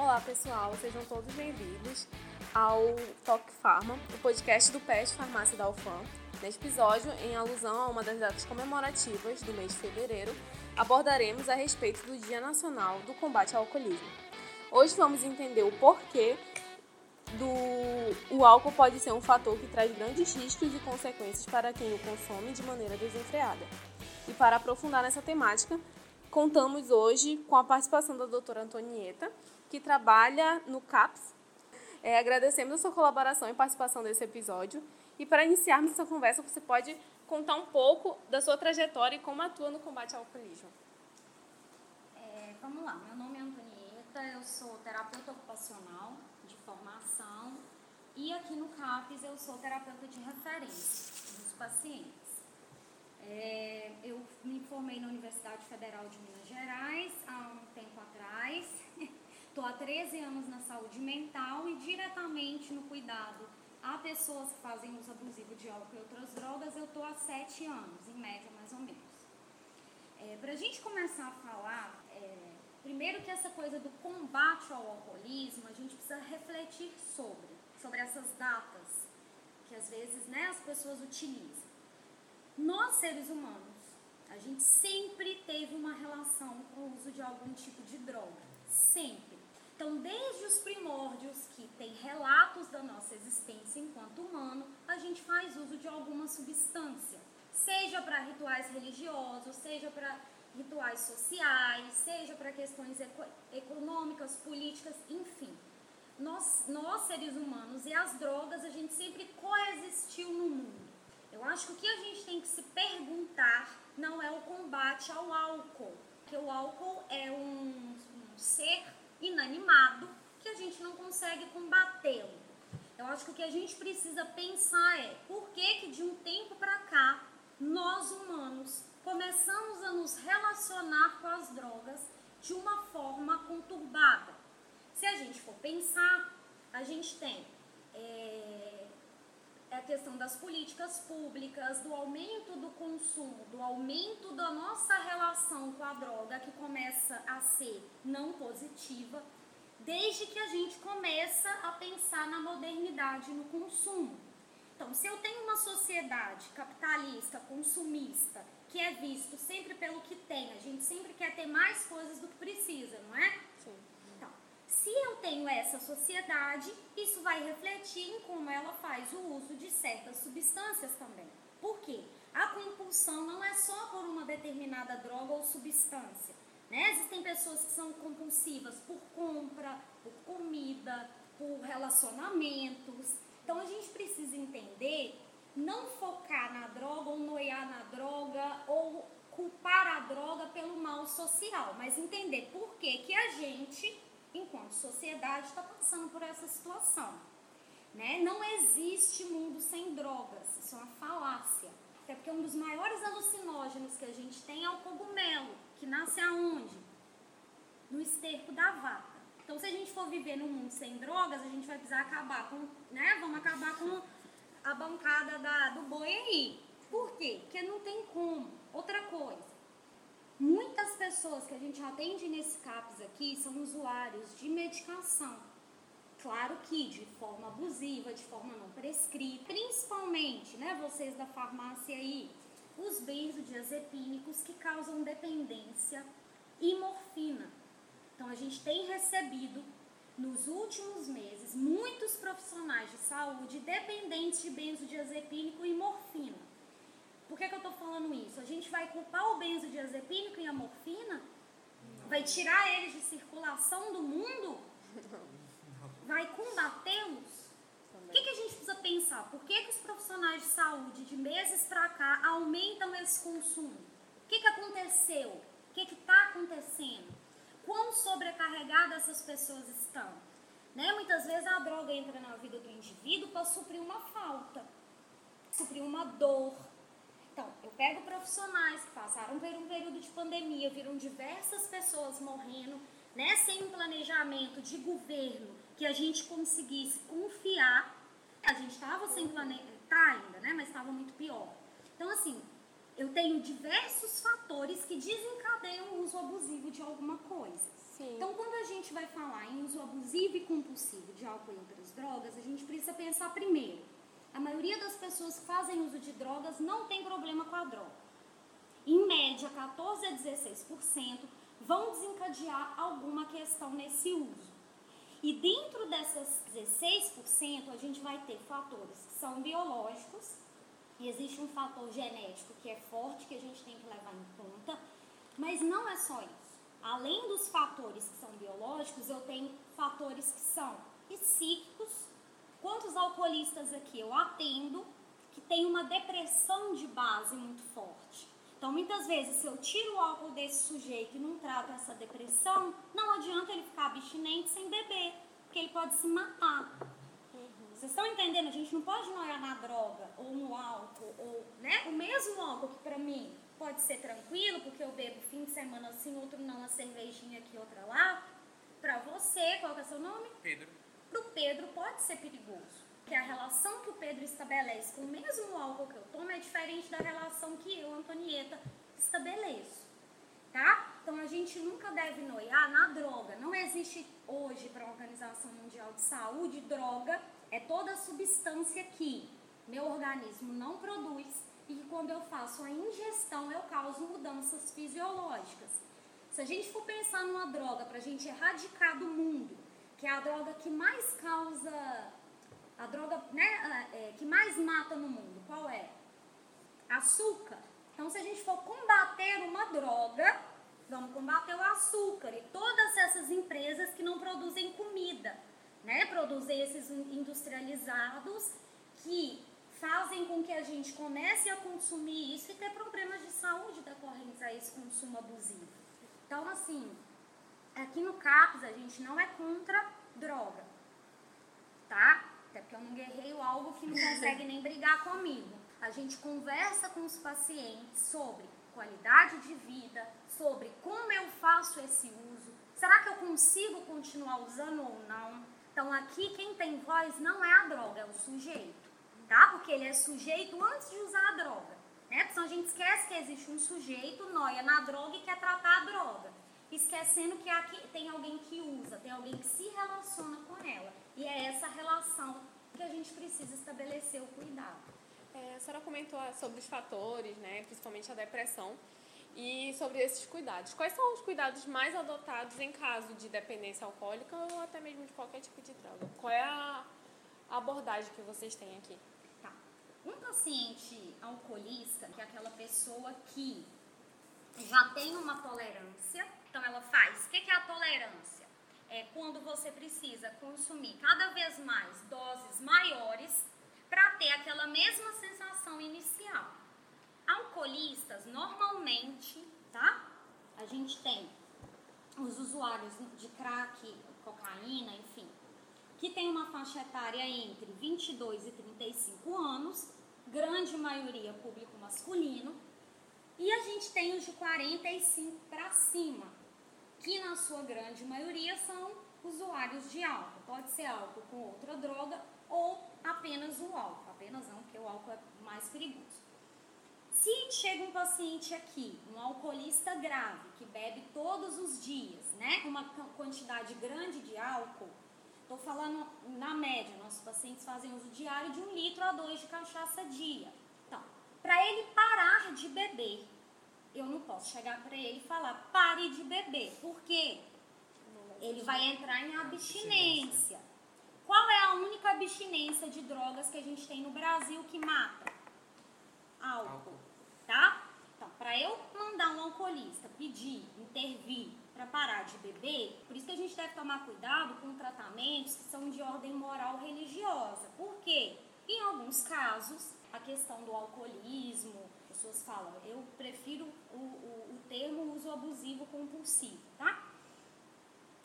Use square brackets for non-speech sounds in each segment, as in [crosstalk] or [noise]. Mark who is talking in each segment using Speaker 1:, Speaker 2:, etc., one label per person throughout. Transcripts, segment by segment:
Speaker 1: Olá pessoal, sejam todos bem-vindos ao Talk Pharma, o podcast do PES Farmácia da UFAM. Neste episódio, em alusão a uma das datas comemorativas do mês de fevereiro, abordaremos a respeito do Dia Nacional do Combate ao Alcoolismo. Hoje vamos entender o porquê do o álcool pode ser um fator que traz grandes riscos e consequências para quem o consome de maneira desenfreada. E para aprofundar nessa temática, contamos hoje com a participação da doutora Antonieta, que trabalha no CAPS. É, agradecemos a sua colaboração e participação nesse episódio. E para iniciarmos essa conversa, você pode contar um pouco da sua trajetória e como atua no combate ao alcoolismo.
Speaker 2: É, vamos lá, meu nome é Antonieta, eu sou terapeuta ocupacional de formação e aqui no CAPES eu sou terapeuta de referência dos pacientes. É, eu me formei na Universidade Federal de Minas Gerais há um tempo atrás. [laughs] Estou há 13 anos na saúde mental e diretamente no cuidado a pessoas que fazem uso abusivo de álcool e outras drogas, eu estou há 7 anos, em média mais ou menos. É, Para a gente começar a falar, é, primeiro que essa coisa do combate ao alcoolismo, a gente precisa refletir sobre, sobre essas datas que às vezes né, as pessoas utilizam. Nós, seres humanos, a gente sempre teve uma relação com o uso de algum tipo de droga. Sempre. Então, desde os primórdios que tem relatos da nossa existência enquanto humano, a gente faz uso de alguma substância. Seja para rituais religiosos, seja para rituais sociais, seja para questões econômicas, políticas, enfim. Nós, nós, seres humanos e as drogas, a gente sempre coexistiu no mundo. Eu acho que o que a gente tem que se perguntar não é o combate ao álcool, porque o álcool é um, um ser inanimado que a gente não consegue combatê-lo. Eu acho que o que a gente precisa pensar é por que, que de um tempo para cá nós humanos começamos a nos relacionar com as drogas de uma forma conturbada. Se a gente for pensar, a gente tem é, é a questão das políticas públicas, do aumento do consumo, do aumento da nossa relação com a droga, que começa a ser não positiva, desde que a gente começa a pensar na modernidade no consumo. Então, se eu tenho uma sociedade capitalista, consumista, que é visto sempre pelo que tem, a gente sempre quer ter mais coisas do que precisa, não é? Se eu tenho essa sociedade, isso vai refletir em como ela faz o uso de certas substâncias também. Por quê? A compulsão não é só por uma determinada droga ou substância. Né? Existem pessoas que são compulsivas por compra, por comida, por relacionamentos. Então a gente precisa entender, não focar na droga ou noiar na droga ou culpar a droga pelo mal social, mas entender por que, que a gente enquanto sociedade, está passando por essa situação. Né? Não existe mundo sem drogas, isso é uma falácia. Até porque um dos maiores alucinógenos que a gente tem é o cogumelo, que nasce aonde? No esterco da vaca. Então, se a gente for viver num mundo sem drogas, a gente vai precisar acabar com, né? Vamos acabar com a bancada da, do boi aí. Por quê? Porque não tem como. Outra coisa, Muitas pessoas que a gente atende nesse CAPS aqui são usuários de medicação. Claro que de forma abusiva, de forma não prescrita, principalmente, né, vocês da farmácia aí, os benzodiazepínicos que causam dependência e morfina. Então a gente tem recebido nos últimos meses muitos profissionais de saúde dependentes de benzodiazepínico e morfina. Por que, que eu estou falando isso? A gente vai culpar o benzodiazepínico e a morfina? Vai tirar eles de circulação do mundo? Vai combatê-los? O que, que a gente precisa pensar? Por que, que os profissionais de saúde, de meses para cá, aumentam esse consumo? O que, que aconteceu? O que está acontecendo? Quão sobrecarregadas essas pessoas estão? Né? Muitas vezes a droga entra na vida do indivíduo para suprir uma falta, suprir uma dor, então, eu pego profissionais que passaram por um período de pandemia, viram diversas pessoas morrendo, né, sem um planejamento de governo que a gente conseguisse confiar. A gente estava sem planejamento, tá ainda, né, mas estava muito pior. Então, assim, eu tenho diversos fatores que desencadeiam o uso abusivo de alguma coisa.
Speaker 1: Sim.
Speaker 2: Então, quando a gente vai falar em uso abusivo e compulsivo de álcool e outras drogas, a gente precisa pensar primeiro. A maioria das pessoas que fazem uso de drogas não tem problema com a droga. Em média, 14 a 16% vão desencadear alguma questão nesse uso. E dentro dessas 16%, a gente vai ter fatores que são biológicos, e existe um fator genético que é forte que a gente tem que levar em conta, mas não é só isso. Além dos fatores que são biológicos, eu tenho fatores que são psíquicos. Quantos alcoolistas aqui eu atendo que tem uma depressão de base muito forte? Então, muitas vezes, se eu tiro o álcool desse sujeito e não trato essa depressão, não adianta ele ficar abstinente sem beber, porque ele pode se matar. Vocês estão entendendo? A gente não pode noiar na droga ou no álcool, ou né? o mesmo álcool que para mim pode ser tranquilo, porque eu bebo fim de semana assim, outro não, uma cervejinha aqui, outra lá. Para você, qual que é seu nome?
Speaker 3: Pedro.
Speaker 2: Para o Pedro pode ser perigoso. Porque a relação que o Pedro estabelece com o mesmo álcool que eu tomo é diferente da relação que eu, Antonieta, estabeleço. Tá? Então a gente nunca deve noiar na droga. Não existe hoje para a Organização Mundial de Saúde droga é toda substância que meu organismo não produz e que quando eu faço a ingestão eu causo mudanças fisiológicas. Se a gente for pensar numa droga para a gente erradicar do mundo, que é a droga que mais causa, a droga né, é, que mais mata no mundo, qual é? Açúcar. Então, se a gente for combater uma droga, vamos combater o açúcar e todas essas empresas que não produzem comida né, produzir esses industrializados que fazem com que a gente comece a consumir isso e ter problemas de saúde decorrentes a esse consumo abusivo. Então, assim, aqui no CAPS a gente não é contra droga, tá? Até porque eu não guerreio algo que não [laughs] consegue nem brigar comigo. A gente conversa com os pacientes sobre qualidade de vida, sobre como eu faço esse uso, será que eu consigo continuar usando ou não? Então aqui quem tem voz não é a droga, é o sujeito, tá? Porque ele é sujeito antes de usar a droga, né? Porque senão a gente esquece que existe um sujeito, noia na droga e quer tratar a droga. Esquecendo que aqui tem alguém que usa, tem alguém que se relaciona com ela. E é essa relação que a gente precisa estabelecer o cuidado.
Speaker 1: É, a senhora comentou sobre os fatores, né, principalmente a depressão, e sobre esses cuidados. Quais são os cuidados mais adotados em caso de dependência alcoólica ou até mesmo de qualquer tipo de droga? Qual é a abordagem que vocês têm aqui?
Speaker 2: Tá. Um paciente alcoolista, que é aquela pessoa que já tem uma tolerância, então ela faz. O que é a tolerância? É quando você precisa consumir cada vez mais doses maiores para ter aquela mesma sensação inicial. Alcoolistas, normalmente, tá? A gente tem os usuários de crack, cocaína, enfim, que tem uma faixa etária entre 22 e 35 anos, grande maioria público masculino, e a gente tem os de 45 para cima, que na sua grande maioria são usuários de álcool. Pode ser álcool com outra droga ou apenas o álcool. Apenas não, porque o álcool é mais perigoso. Se chega um paciente aqui, um alcoolista grave, que bebe todos os dias, né, uma quantidade grande de álcool, estou falando na média, nossos pacientes fazem uso diário de um litro a dois de cachaça dia. Para ele parar de beber, eu não posso chegar para ele e falar, pare de beber, porque ele vai entrar em abstinência. Qual é a única abstinência de drogas que a gente tem no Brasil que mata? Álcool tá? Então, para eu mandar um alcoolista pedir, intervir para parar de beber, por isso que a gente deve tomar cuidado com tratamentos que são de ordem moral religiosa. Por quê? Em alguns casos, a questão do alcoolismo, pessoas falam, eu prefiro o, o, o termo uso abusivo compulsivo, tá?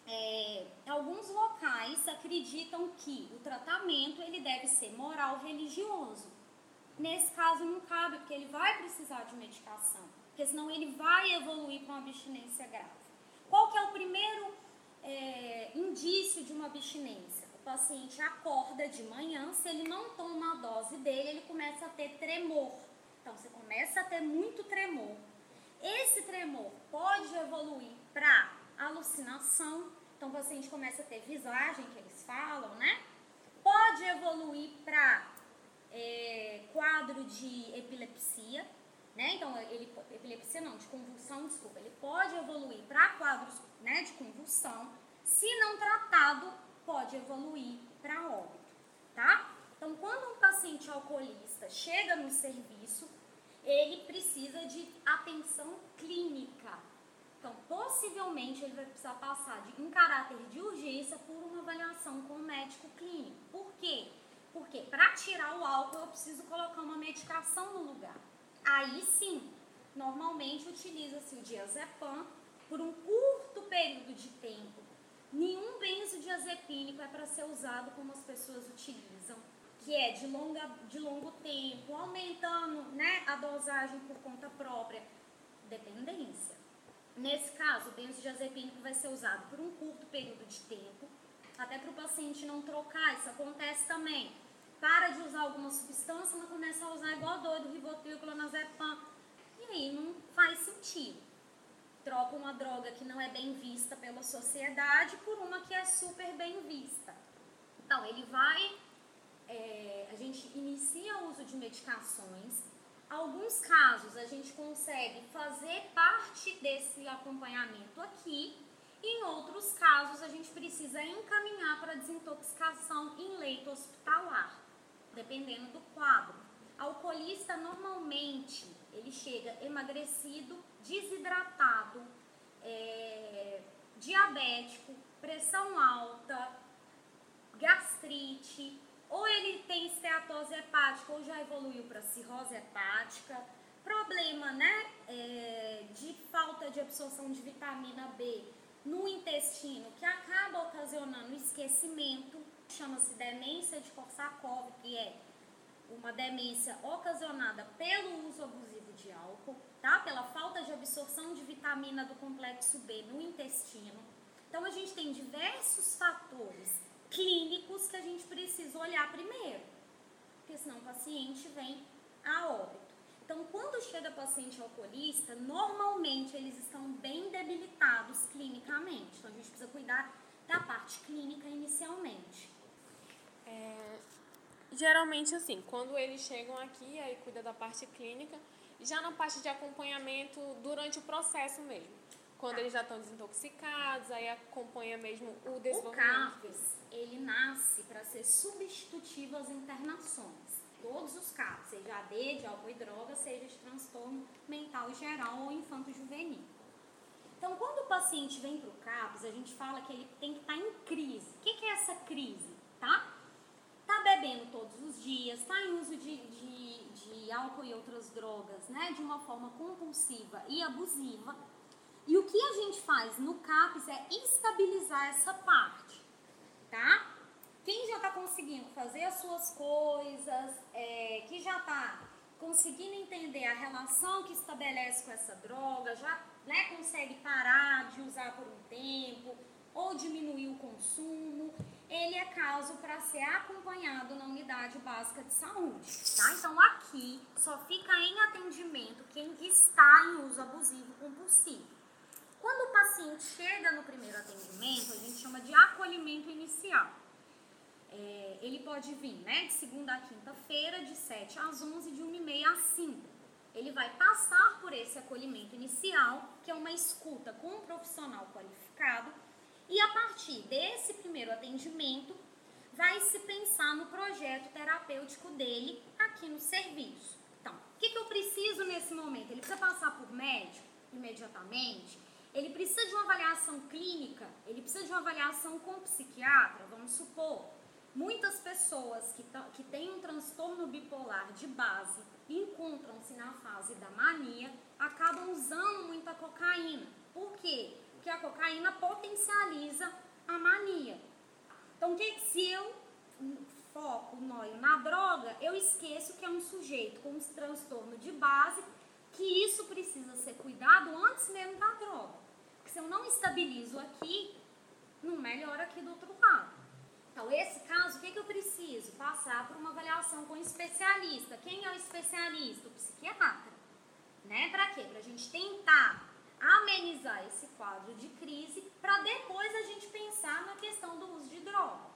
Speaker 2: É, alguns locais acreditam que o tratamento ele deve ser moral religioso. Nesse caso não cabe, porque ele vai precisar de medicação, porque senão ele vai evoluir para uma abstinência grave. Qual que é o primeiro é, indício de uma abstinência? O paciente acorda de manhã, se ele não toma a dose dele, ele começa a ter tremor. Então, você começa a ter muito tremor. Esse tremor pode evoluir para alucinação, então o paciente começa a ter visagem, que eles falam, né? Pode evoluir para é, quadro de epilepsia, né? Então, ele, epilepsia não, de convulsão, desculpa. Ele pode evoluir para quadros né, de convulsão. Se não tratado, pode evoluir para óbito, tá? Então, quando um paciente alcoolista chega no serviço, ele precisa de atenção clínica. Então, possivelmente, ele vai precisar passar de, em caráter de urgência por uma avaliação com o médico clínico. Por quê? Porque para tirar o álcool, eu preciso colocar uma medicação no lugar. Aí sim, normalmente utiliza-se o diazepam por um curto período de tempo. Nenhum benzodiazepínico é para ser usado como as pessoas utilizam, que é de, longa, de longo tempo, aumentando né, a dosagem por conta própria. Dependência. Nesse caso, o benzodiazepínico vai ser usado por um curto período de tempo, até para o paciente não trocar. Isso acontece também para de usar alguma substância, mas começa a usar igual doido, Rivotril, Clonazepam. E aí não faz sentido. Troca uma droga que não é bem vista pela sociedade por uma que é super bem vista. Então, ele vai, é, a gente inicia o uso de medicações. Alguns casos a gente consegue fazer parte desse acompanhamento aqui, em outros casos a gente precisa encaminhar para desintoxicação em leito hospitalar dependendo do quadro. Alcoolista normalmente ele chega emagrecido, desidratado, é, diabético, pressão alta, gastrite, ou ele tem esteatose hepática ou já evoluiu para cirrose hepática, problema né, é, de falta de absorção de vitamina B no intestino que acaba ocasionando esquecimento, chama-se demência de Korsakoff, que é uma demência ocasionada pelo uso abusivo de álcool, tá? Pela falta de absorção de vitamina do complexo B no intestino. Então a gente tem diversos fatores clínicos que a gente precisa olhar primeiro, porque senão o paciente vem a óbito. Então, quando chega paciente alcoolista, normalmente eles estão bem debilitados clinicamente. Então, a gente precisa cuidar da parte clínica inicialmente.
Speaker 1: É, geralmente, assim, quando eles chegam aqui, aí cuida da parte clínica, já na parte de acompanhamento durante o processo mesmo. Quando tá. eles já estão desintoxicados, aí acompanha mesmo o desenvolvimento.
Speaker 2: O CAPES, ele nasce para ser substitutivo às internações. Todos os casos, seja AD, de álcool e droga, seja de transtorno mental geral ou infanto-juvenil. Então, quando o paciente vem para o CAPS, a gente fala que ele tem que estar tá em crise. O que, que é essa crise? Tá? Tá bebendo todos os dias, está em uso de, de, de álcool e outras drogas, né? De uma forma compulsiva e abusiva. E o que a gente faz no CAPS é estabilizar essa parte, tá? Quem já está conseguindo fazer as suas coisas, é, que já está conseguindo entender a relação que estabelece com essa droga, já né, consegue parar de usar por um tempo ou diminuir o consumo, ele é caso para ser acompanhado na unidade básica de saúde, tá? Então aqui só fica em atendimento quem está em uso abusivo compulsivo. Quando o paciente chega no primeiro atendimento, a gente chama de acolhimento inicial. É, ele pode vir né, de segunda a quinta-feira, de 7 às 11, de 1 e meia às 5. Ele vai passar por esse acolhimento inicial, que é uma escuta com um profissional qualificado, e a partir desse primeiro atendimento, vai se pensar no projeto terapêutico dele aqui no serviço. Então, o que, que eu preciso nesse momento? Ele precisa passar por médico imediatamente? Ele precisa de uma avaliação clínica? Ele precisa de uma avaliação com psiquiatra? Vamos supor. Muitas pessoas que, que têm um transtorno bipolar de base encontram-se na fase da mania, acabam usando muita cocaína. Por quê? Porque a cocaína potencializa a mania. Então, que se eu foco, noio na droga, eu esqueço que é um sujeito com um transtorno de base, que isso precisa ser cuidado antes mesmo da droga. Porque se eu não estabilizo aqui, não melhora aqui do outro lado. Então, esse caso, o que, que eu preciso? Passar por uma avaliação com um especialista. Quem é o especialista? O psiquiatra. Né? Para quê? Para a gente tentar amenizar esse quadro de crise para depois a gente pensar na questão do uso de droga,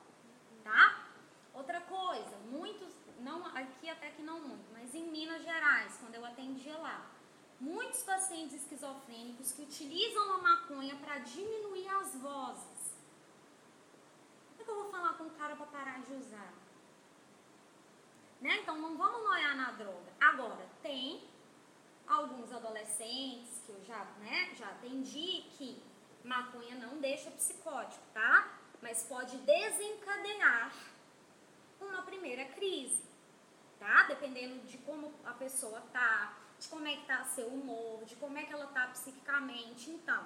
Speaker 2: tá? Outra coisa, muitos, não aqui até que não muito, mas em Minas Gerais, quando eu atendia lá, muitos pacientes esquizofrênicos que utilizam a maconha para diminuir as vozes. Como é que eu vou falar com o cara para parar de usar? Né? Então não vamos noiar na droga. Agora, tem alguns adolescentes eu já, né, já atendi que maconha não deixa psicótico, tá? Mas pode desencadear uma primeira crise, tá? Dependendo de como a pessoa tá, de como é que tá seu humor, de como é que ela tá psiquicamente. Então,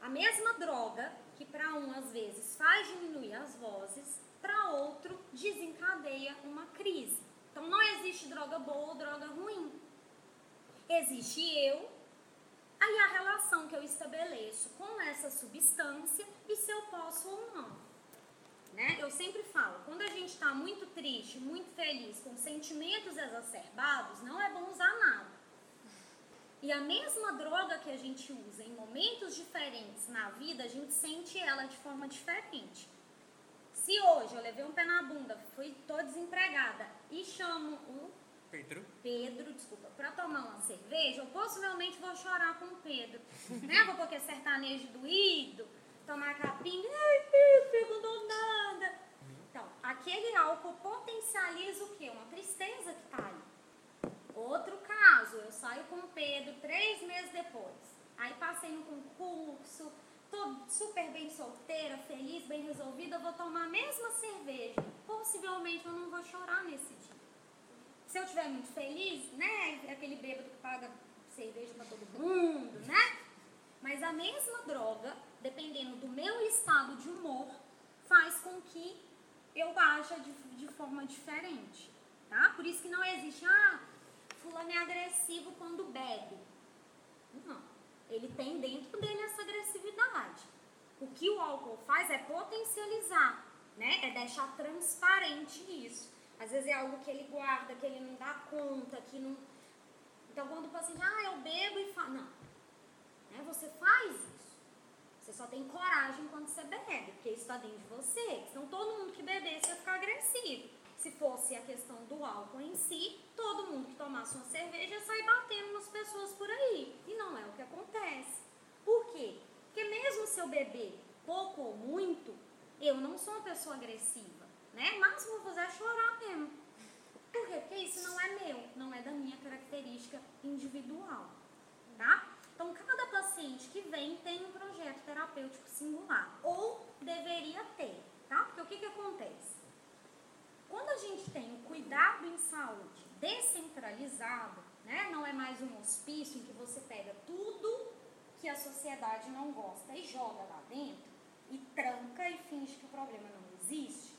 Speaker 2: a mesma droga que para um às vezes faz diminuir as vozes, para outro desencadeia uma crise. Então não existe droga boa ou droga ruim. Existe eu, aí a relação que eu estabeleço com essa substância e se eu posso ou não. Né? Eu sempre falo, quando a gente está muito triste, muito feliz, com sentimentos exacerbados, não é bom usar nada. E a mesma droga que a gente usa em momentos diferentes na vida, a gente sente ela de forma diferente. Se hoje eu levei um pé na bunda, fui tô desempregada e chamo o
Speaker 3: Pedro.
Speaker 2: Pedro, desculpa, para tomar uma cerveja, eu possivelmente vou chorar com o Pedro. [laughs] né? Vou porque sertanejo doído, tomar capinha, ai Pedro, perguntou nada. Então, aquele álcool potencializa o quê? Uma tristeza que tá aí. Outro caso, eu saio com o Pedro três meses depois. Aí passei no concurso, tô super bem solteira, feliz, bem resolvida, vou tomar a mesma cerveja. Possivelmente eu não vou chorar nesse dia. Se eu estiver muito feliz, né? Aquele bêbado que paga cerveja para todo mundo, né? Mas a mesma droga, dependendo do meu estado de humor, faz com que eu haja de, de forma diferente, tá? Por isso que não existe, ah, fulano é agressivo quando bebe. Não. Ele tem dentro dele essa agressividade. O que o álcool faz é potencializar, né? É deixar transparente isso. Às vezes é algo que ele guarda, que ele não dá conta, que não. Então quando o paciente, ah, eu bebo e fala. Não. Né? Você faz isso. Você só tem coragem quando você bebe, porque isso está dentro de você. Senão todo mundo que bebesse ia ficar agressivo. Se fosse a questão do álcool em si, todo mundo que tomasse uma cerveja ia sair batendo nas pessoas por aí. E não é o que acontece. Por quê? Porque mesmo se eu beber pouco ou muito, eu não sou uma pessoa agressiva. Né? Eu vou fazer é chorar mesmo. Por quê? Porque isso não é meu, não é da minha característica individual. Tá? Então, cada paciente que vem tem um projeto terapêutico singular. Ou deveria ter, tá? Porque o que, que acontece? Quando a gente tem o cuidado em saúde descentralizado, né? Não é mais um hospício em que você pega tudo que a sociedade não gosta e joga lá dentro e tranca e finge que o problema não existe.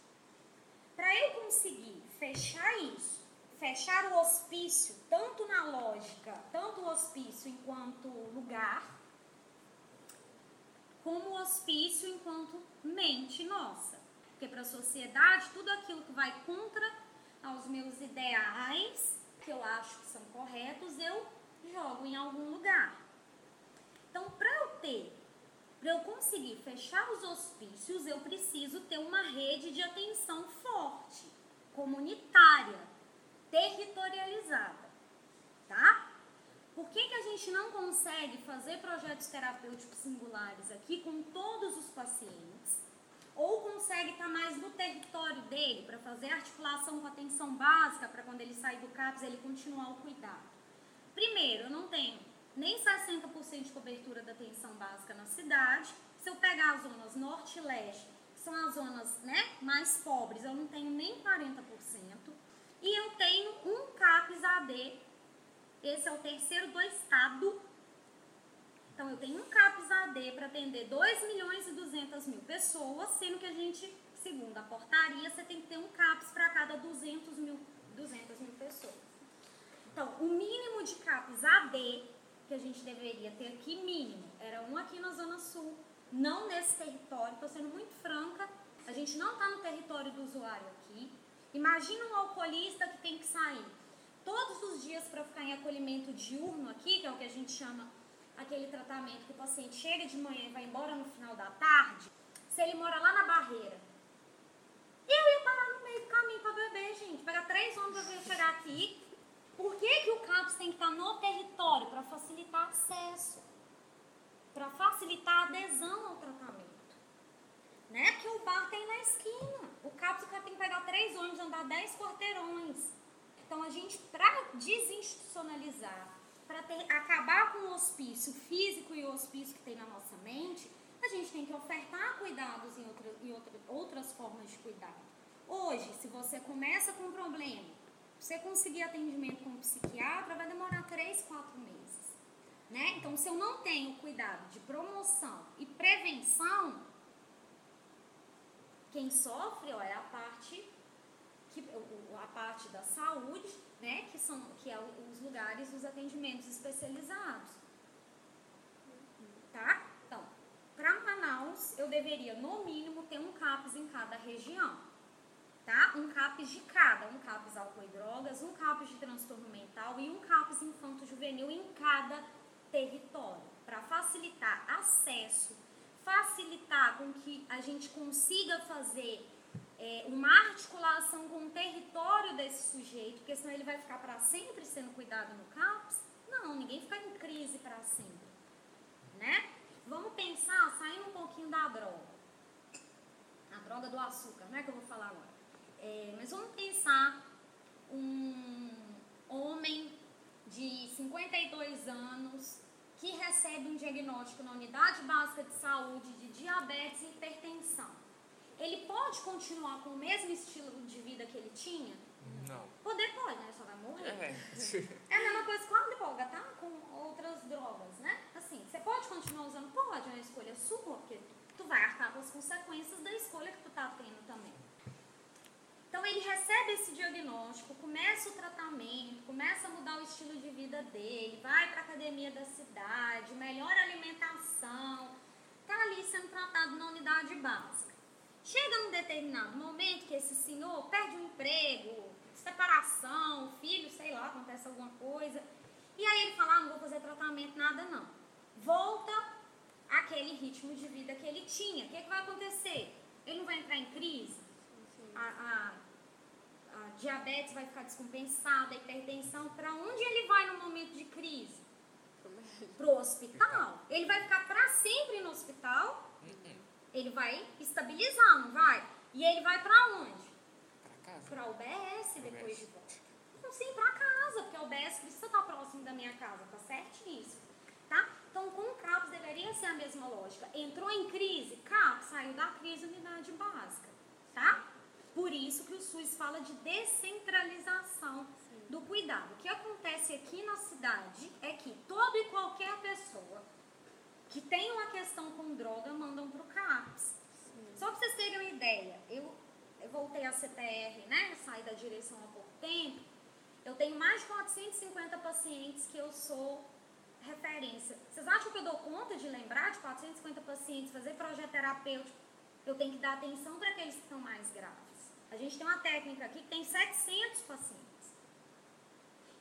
Speaker 2: Para eu conseguir fechar isso, fechar o hospício, tanto na lógica, tanto o hospício enquanto lugar, como o hospício enquanto mente nossa. Porque para a sociedade, tudo aquilo que vai contra aos meus ideais, que eu acho que são corretos, eu jogo em algum lugar. Então, para eu ter, para eu conseguir fechar os hospícios, eu preciso ter uma rede de atenção forte, comunitária, territorializada, tá? Por que, que a gente não consegue fazer projetos terapêuticos singulares aqui com todos os pacientes? Ou consegue estar mais no território dele para fazer articulação com atenção básica para quando ele sair do CAPS ele continuar o cuidado? Primeiro, eu não tenho nem 60% de cobertura da atenção básica na cidade. Se eu pegar as zonas norte e leste, que são as zonas né, mais pobres, eu não tenho nem 40%. E eu tenho um CAPS AD, esse é o terceiro do estado. Então, eu tenho um CAPS AD para atender 2 milhões e 200 mil pessoas, sendo que a gente, segundo a portaria, você tem que ter um CAPS para cada 200 mil, 200 mil pessoas. Então, o mínimo de CAPS AD que a gente deveria ter aqui, mínimo, era um aqui na Zona Sul, não nesse território, estou sendo muito franca, a gente não está no território do usuário aqui. Imagina um alcoolista que tem que sair todos os dias para ficar em acolhimento diurno aqui, que é o que a gente chama aquele tratamento que o paciente chega de manhã e vai embora no final da tarde, se ele mora lá na barreira. Eu ia parar no meio do caminho para beber, gente. Pegar três horas para chegar aqui. Por que, que o CAPS tem que estar no território? Para facilitar acesso. Para facilitar adesão ao tratamento. Né? Porque o bar tem na esquina. O CAPS tem que pegar três ônibus, andar dez quarteirões. Então a gente, para desinstitucionalizar, para acabar com o hospício físico e o hospício que tem na nossa mente, a gente tem que ofertar cuidados em, outra, em outra, outras formas de cuidado. Hoje, se você começa com um problema, você conseguir atendimento com um psiquiatra, vai demorar 3, 4 meses. Né? Então, se eu não tenho cuidado de promoção e prevenção, quem sofre ó, é a parte, que, a parte da saúde, né? que, são, que é os lugares, os atendimentos especializados. Tá? Para Manaus, eu deveria, no mínimo, ter um CAPS em cada região. Tá? Um CAPS de cada, um CAPS álcool e drogas, um CAPS de transtorno mental e um CAPS infanto-juvenil em cada território, para facilitar acesso, facilitar com que a gente consiga fazer é, uma articulação com o território desse sujeito, porque senão ele vai ficar para sempre sendo cuidado no CAPS. Não, ninguém fica em crise para sempre, né? Vamos pensar, saindo um pouquinho da droga. A droga do açúcar, não é que eu vou falar agora. É, mas vamos pensar um homem de 52 anos que recebe um diagnóstico na unidade básica de saúde de diabetes e hipertensão. Ele pode continuar com o mesmo estilo de vida que ele tinha?
Speaker 3: Não.
Speaker 2: Poder pode, né? Só vai morrer.
Speaker 3: É.
Speaker 2: é a mesma coisa com a droga, tá? Com outras drogas, né? Assim, você pode continuar usando? Pode, é uma escolha sua, porque tu vai arcar com as consequências da escolha que tu tá tendo também. Então ele recebe esse diagnóstico, começa o tratamento, começa a mudar o estilo de vida dele, vai para a academia da cidade, melhora a alimentação, tá ali sendo tratado na unidade básica. Chega num determinado momento que esse senhor perde o um emprego, separação, filho, sei lá, acontece alguma coisa. E aí ele fala, ah, não vou fazer tratamento, nada não. Volta aquele ritmo de vida que ele tinha. O que, é que vai acontecer? Ele não vai entrar em crise? A, a diabetes vai ficar descompensada, hipertensão. Para onde ele vai no momento de crise? Pro hospital. Ele vai ficar para sempre no hospital? Ele vai estabilizar, não vai? E ele vai para onde? para a UBS depois de volta. Então, sim, para casa, porque a UBS precisa estar próximo da minha casa, tá certíssimo. Tá? Então, com o CAPS deveria ser a mesma lógica. Entrou em crise, CAPS saiu da crise unidade básica, tá? Por isso que o SUS fala de descentralização Sim. do cuidado. O que acontece aqui na cidade é que toda e qualquer pessoa que tem uma questão com droga mandam para o CAPS. Sim. Só para vocês terem uma ideia, eu eu voltei à CTR, né? Saí da direção há pouco tempo. Eu tenho mais de 450 pacientes que eu sou referência. Vocês acham que eu dou conta de lembrar de 450 pacientes, fazer projeto terapêutico? Eu tenho que dar atenção para aqueles que estão mais graves. A gente tem uma técnica aqui que tem 700 pacientes.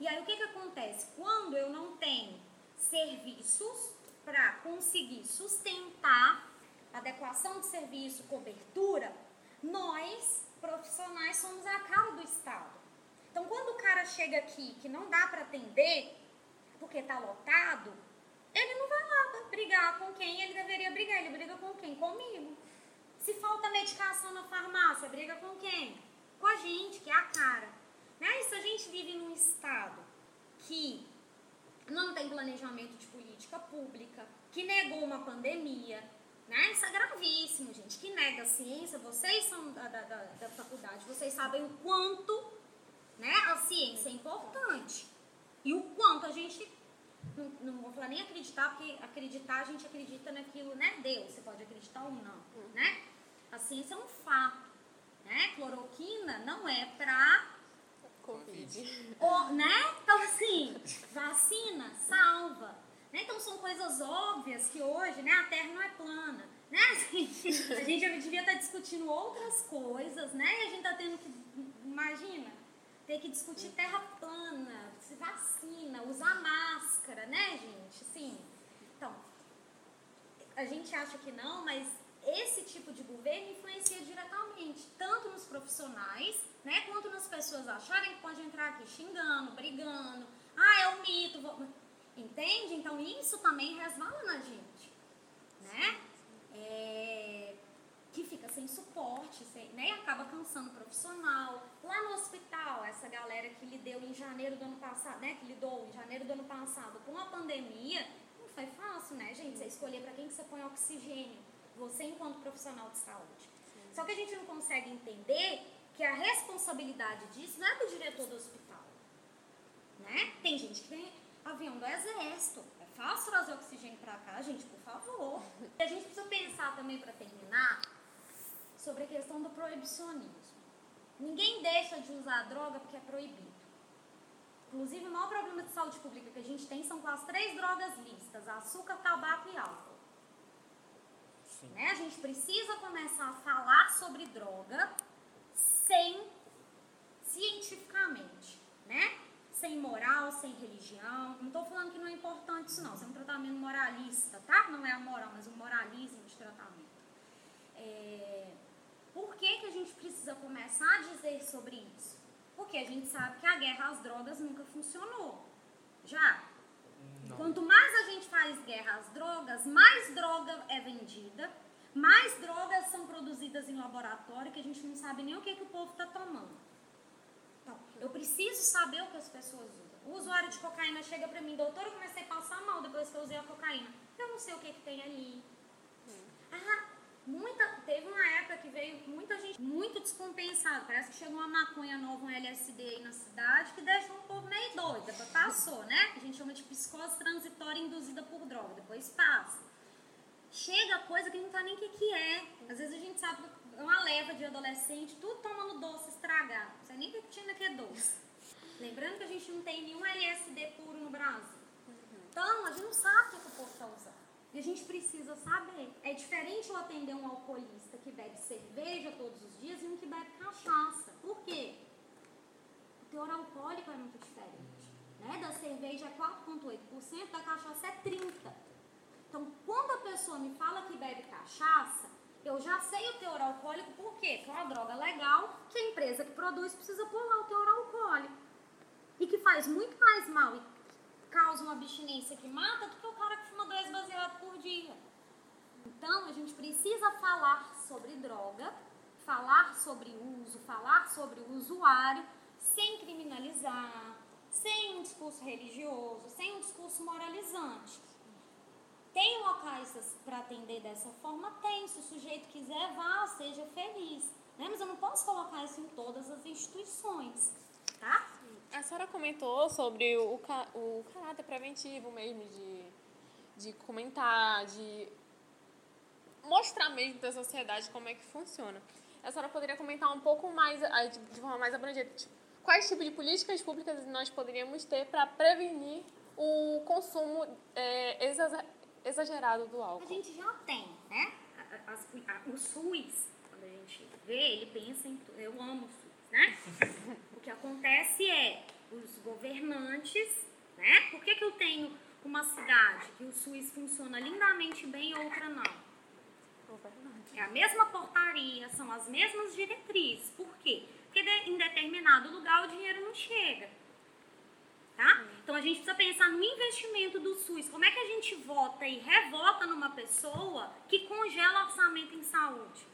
Speaker 2: E aí o que, que acontece? Quando eu não tenho serviços para conseguir sustentar adequação de serviço, cobertura, nós, profissionais, somos a cara do Estado. Então, quando o cara chega aqui que não dá para atender, porque está lotado, ele não vai lá brigar com quem ele deveria brigar. Ele briga com quem? Comigo. Se falta medicação na farmácia, briga com quem? Com a gente, que é a cara. Né? E se a gente vive num Estado que não tem planejamento de política pública, que negou uma pandemia, né? Isso é gravíssimo, gente. Que nega a ciência, vocês são da, da, da, da faculdade, vocês sabem o quanto né, a ciência é importante. E o quanto a gente. Não, não vou falar nem acreditar, porque acreditar a gente acredita naquilo, né? Deus, você pode acreditar ou não, né? A ciência é um fato, né? Cloroquina não é pra
Speaker 1: Covid.
Speaker 2: Ou, né? Então, assim, vacina salva. Né? Então são coisas óbvias que hoje né, a Terra não é plana. Né? A gente devia estar discutindo outras coisas, né? E a gente está tendo que, imagina, ter que discutir terra plana, se vacina, usar máscara, né, gente? Assim, Então, a gente acha que não, mas esse tipo de governo influencia diretamente, tanto nos profissionais, né, quanto nas pessoas acharem que pode entrar aqui xingando, brigando, ah, é um mito, vou... entende? Então isso também resvala na gente, né? É... que fica sem suporte, sem... né? acaba cansando o profissional. Lá no hospital, essa galera que lidou em janeiro do ano passado, né, que lidou em janeiro do ano passado com a pandemia, não foi fácil, né, gente? Você escolher para quem que você põe oxigênio você enquanto profissional de saúde. Sim. Só que a gente não consegue entender que a responsabilidade disso não é do diretor do hospital. Né? Tem gente que vem avião do exército. É fácil trazer oxigênio para cá, gente, por favor. E a gente precisa pensar também para terminar sobre a questão do proibicionismo. Ninguém deixa de usar droga porque é proibido. Inclusive, o maior problema de saúde pública que a gente tem são com as três drogas listas: açúcar, tabaco e álcool. Né? A gente precisa começar a falar sobre droga sem cientificamente, né? Sem moral, sem religião. Não estou falando que não é importante isso não, isso é um tratamento moralista, tá? Não é a moral, mas um moralismo de tratamento. É... Por que, que a gente precisa começar a dizer sobre isso? Porque a gente sabe que a guerra às drogas nunca funcionou. Já? Não. Quanto mais a gente faz guerra às drogas, mais droga é vendida, mais drogas são produzidas em laboratório que a gente não sabe nem o que, que o povo está tomando. Então, eu preciso saber o que as pessoas usam. O usuário de cocaína chega para mim, doutor, eu comecei a passar mal depois que eu usei a cocaína. Eu não sei o que, que tem ali. Ah, muita, teve uma época que veio muita gente muito descompensada. Parece que chegou uma maconha nova, um LSD aí na cidade, que deixou um povo meio. Depois passou, né? A gente chama de psicose transitória induzida por droga. Depois passa. Chega coisa que não tá nem o que, que é. Às vezes a gente sabe uma leva de adolescente, tudo tomando doce estragado. Não sei nem que tinha que é doce. Lembrando que a gente não tem nenhum LSD puro no Brasil. Então, a gente não sabe o que o povo está usando. E a gente precisa saber. É diferente eu atender um alcoolista que bebe cerveja todos os dias e um que bebe cachaça. Por quê? O teor alcoólico é muito diferente. Né? Da cerveja é 4,8%, da cachaça é 30%. Então, quando a pessoa me fala que bebe cachaça, eu já sei o teor alcoólico, por quê? Porque é uma droga legal que a empresa que produz precisa pular o teor alcoólico. E que faz muito mais mal causa uma abstinência que mata do que o cara que fuma dois baseados por dia. Então, a gente precisa falar sobre droga, falar sobre uso, falar sobre o usuário, sem criminalizar, sem um discurso religioso, sem um discurso moralizante. Tem locais para atender dessa forma? Tem. Se o sujeito quiser, vá, seja feliz. Né? Mas eu não posso colocar isso em todas as instituições. Tá?
Speaker 1: A senhora comentou sobre o, o caráter preventivo mesmo, de, de comentar, de mostrar mesmo para a sociedade como é que funciona. A senhora poderia comentar um pouco mais, de forma mais abrangente, quais tipos de políticas públicas nós poderíamos ter para prevenir o consumo é, exagerado do álcool.
Speaker 2: A gente já tem, né? As, a, o SUS, quando a gente vê, ele pensa em. Eu amo o SUS, né? o que acontece é os governantes, né? Por que, que eu tenho uma cidade que o SUS funciona lindamente bem e outra não? É a mesma portaria, são as mesmas diretrizes. Por quê? Porque em determinado lugar o dinheiro não chega. Tá? Então a gente precisa pensar no investimento do SUS. Como é que a gente vota e revota numa pessoa que congela orçamento em saúde?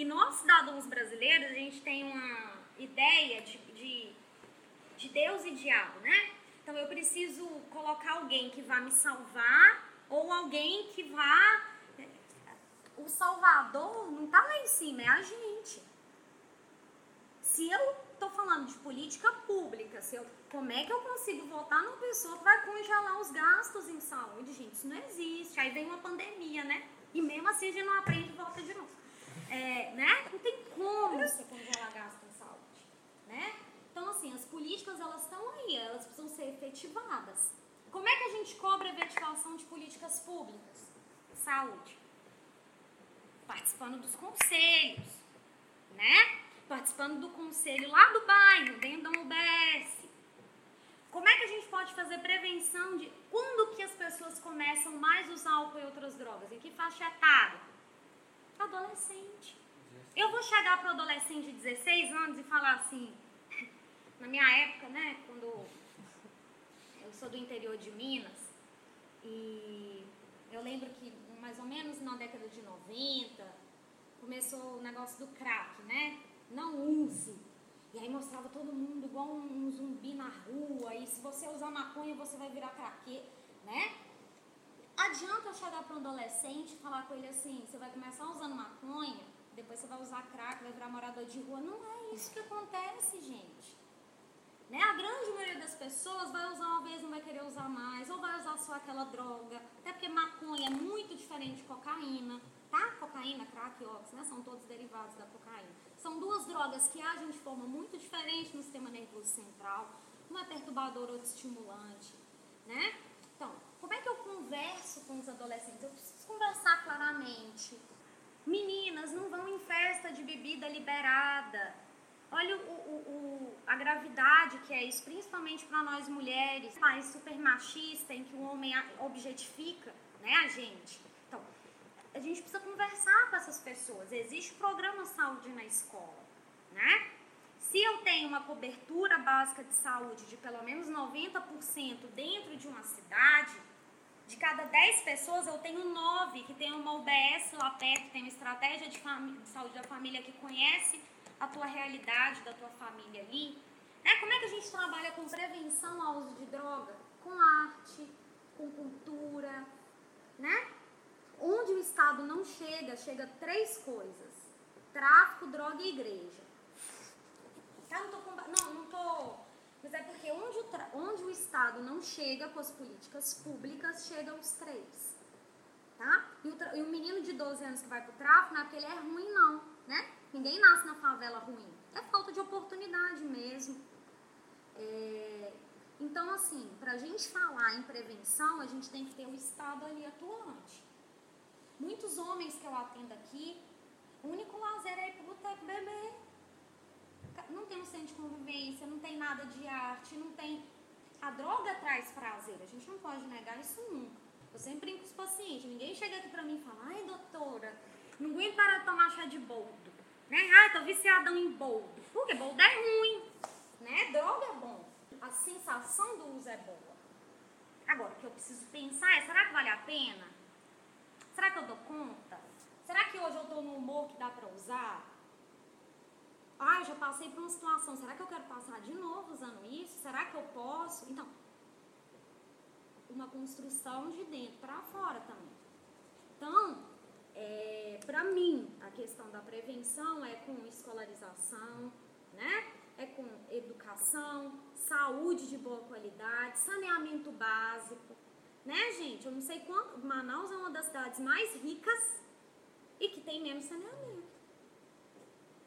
Speaker 2: E nós, cidadãos brasileiros, a gente tem uma ideia de, de, de Deus e diabo, né? Então eu preciso colocar alguém que vá me salvar ou alguém que vá. O Salvador não está lá em cima, é a gente. Se eu estou falando de política pública. Se eu, como é que eu consigo votar numa pessoa que vai congelar os gastos em saúde, gente? Isso não existe. Aí vem uma pandemia, né? E mesmo assim a gente não aprende e volta de novo. É, né? Não tem como você congelar gasto em saúde, né? Então, assim, as políticas, elas estão aí, elas precisam ser efetivadas. Como é que a gente cobra a efetivação de políticas públicas? Saúde. Participando dos conselhos, né? participando do conselho lá do bairro, dentro da UBS, Como é que a gente pode fazer prevenção de quando que as pessoas começam mais a usar álcool e outras drogas? Em que faixa etária? Adolescente. Eu vou chegar para o adolescente de 16 anos e falar assim, [laughs] na minha época, né, quando eu sou do interior de Minas, e eu lembro que mais ou menos na década de 90 começou o negócio do crack, né? Não use. E aí mostrava todo mundo igual um, um zumbi na rua. E se você usar maconha, você vai virar craque, né? Adianta chegar para um adolescente e falar com ele assim: você vai começar usando maconha, depois você vai usar crack, vai virar morador de rua. Não é isso que acontece, gente. Né? A grande maioria das pessoas vai usar uma vez, não vai querer usar mais, ou vai usar só aquela droga. Até porque maconha é muito diferente de cocaína, tá? Cocaína, crack e óxido, né? São todos derivados da cocaína. São duas drogas que agem de forma muito diferente no sistema nervoso central. Uma é perturbadora, outra estimulante, né? Então, como é que eu converso com os adolescentes? Eu preciso conversar claramente. Meninas, não vão em festa de bebida liberada Olha o, o, o, a gravidade que é isso, principalmente para nós mulheres, país super machista em que o homem objetifica né, a gente. Então, a gente precisa conversar com essas pessoas. Existe programa saúde na escola, né? Se eu tenho uma cobertura básica de saúde de pelo menos 90% dentro de uma cidade, de cada 10 pessoas eu tenho 9 que tem uma UBS lá perto, tem uma estratégia de, de saúde da família que conhece a tua realidade da tua família ali. Né? Como é que a gente trabalha com prevenção ao uso de droga? Com arte, com cultura, né? Onde o Estado não chega, chega três coisas: tráfico, droga e igreja. Tá? Não tô. Não, não tô. Mas é porque onde o, onde o Estado não chega com as políticas públicas, chegam os três. Tá? E o, e o menino de 12 anos que vai pro tráfico, não é porque ele é ruim, não. Né? Ninguém nasce na favela ruim. É falta de oportunidade mesmo. É, então, assim, para a gente falar em prevenção, a gente tem que ter o Estado ali atuante. Muitos homens que eu atendo aqui, o único lazer é ir pro boteco beber. Não tem um centro de convivência, não tem nada de arte, não tem. A droga traz prazer, a gente não pode negar isso nunca. Eu sempre brinco com os pacientes, ninguém chega aqui pra mim e fala, ai doutora, não aguento parar de tomar chá de boldo. Né? Ah, tô viciadão em boldo. Porque boldo é ruim. Né? Droga é bom. A sensação do uso é boa. Agora, o que eu preciso pensar é, será que vale a pena? Será que eu dou conta? Será que hoje eu estou no humor que dá para usar? Ah, eu já passei por uma situação. Será que eu quero passar de novo usando isso? Será que eu posso? Então, uma construção de dentro para fora também. Então, é, para mim, a questão da prevenção é com escolarização, né? É com educação, saúde de boa qualidade, saneamento básico, né, gente? Eu não sei quanto. Manaus é uma das cidades mais ricas e que tem menos saneamento.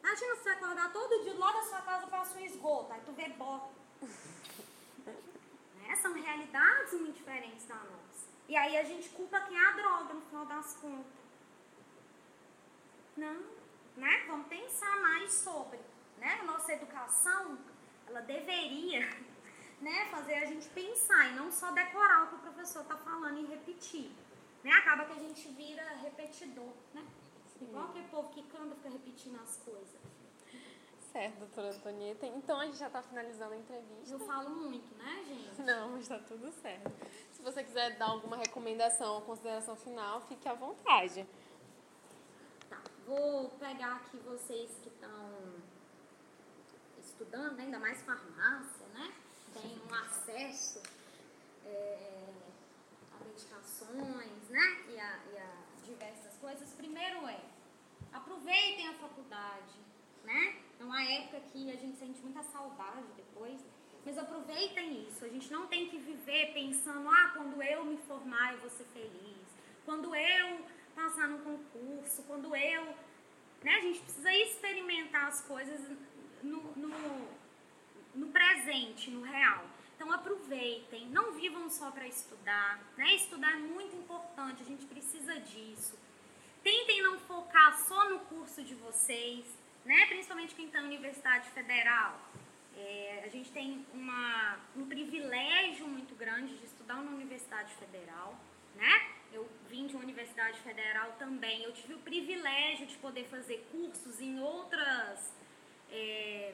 Speaker 2: Imagina você acordar todo dia lá da sua casa passa um esgoto, aí tu vê bota. [laughs] né? São realidades muito diferentes da nossa. E aí a gente culpa quem é a droga no final das contas. Não, né? Vamos pensar mais sobre, né? A nossa educação, ela deveria, [laughs] né, fazer a gente pensar e não só decorar o que o professor está falando e repetir. Né? Acaba que a gente vira repetidor, né? Igual aquele povo que canta fica repetindo as coisas.
Speaker 1: Certo, doutora Antonieta. Então a gente já está finalizando a entrevista.
Speaker 2: Eu falo muito, né, gente?
Speaker 1: Não, mas está tudo certo. Se você quiser dar alguma recomendação ou consideração final, fique à vontade.
Speaker 2: Vou pegar aqui vocês que estão estudando, né? ainda mais farmácia, né? Tem um acesso é, a medicações, né? E a, e a diversas coisas. Primeiro é, aproveitem a faculdade, né? É uma época que a gente sente muita saudade depois. Mas aproveitem isso. A gente não tem que viver pensando, ah, quando eu me formar eu vou ser feliz. Quando eu passar no concurso, quando eu. Né, a gente precisa experimentar as coisas no, no, no presente, no real. Então aproveitem, não vivam só para estudar. Né? Estudar é muito importante, a gente precisa disso. Tentem não focar só no curso de vocês, né? principalmente quem está na Universidade Federal. É, a gente tem uma, um privilégio muito grande de estudar na Universidade Federal, né? Eu vim de uma universidade federal também. Eu tive o privilégio de poder fazer cursos em outras é,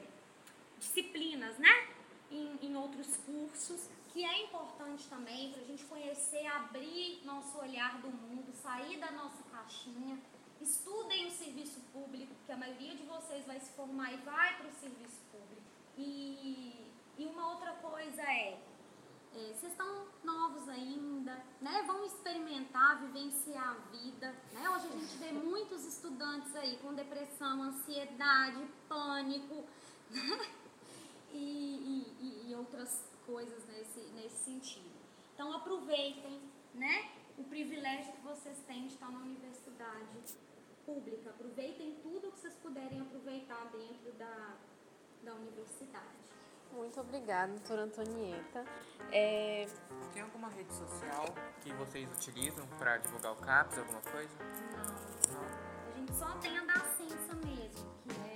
Speaker 2: disciplinas, né? Em, em outros cursos, que é importante também para a gente conhecer, abrir nosso olhar do mundo, sair da nossa caixinha. Estudem o serviço público, porque a maioria de vocês vai se formar e vai para o serviço público. E, e uma outra coisa é, é, vocês estão novos ainda, né? Vão experimentar, vivenciar a vida. Né? Hoje a gente vê muitos estudantes aí com depressão, ansiedade, pânico [laughs] né? e, e, e outras coisas nesse, nesse sentido. Então aproveitem né? o privilégio que vocês têm de estar na universidade pública. Aproveitem tudo que vocês puderem aproveitar dentro da, da universidade.
Speaker 1: Muito obrigada, doutora Antonieta. É...
Speaker 3: Tem alguma rede social que vocês utilizam para divulgar o CAPS, alguma coisa?
Speaker 2: Não. Não. A gente só tem a da ciência mesmo, que é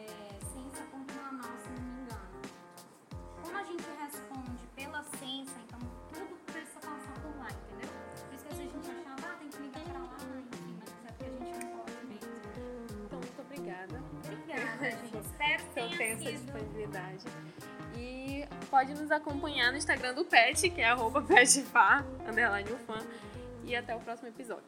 Speaker 2: Como a gente responde pela ciência, então tudo precisa passar por lá, entendeu? Por isso que a gente achava, ah, tem que ligar pra lá, enfim, mas é porque a gente não pode mesmo.
Speaker 1: Então, muito obrigada.
Speaker 2: Obrigada, gente. Espero que
Speaker 1: Então,
Speaker 2: tenha
Speaker 1: essa
Speaker 2: sido
Speaker 1: disponibilidade. E pode nos acompanhar no Instagram do PET, que é arroba petfar, underline. E até o próximo episódio.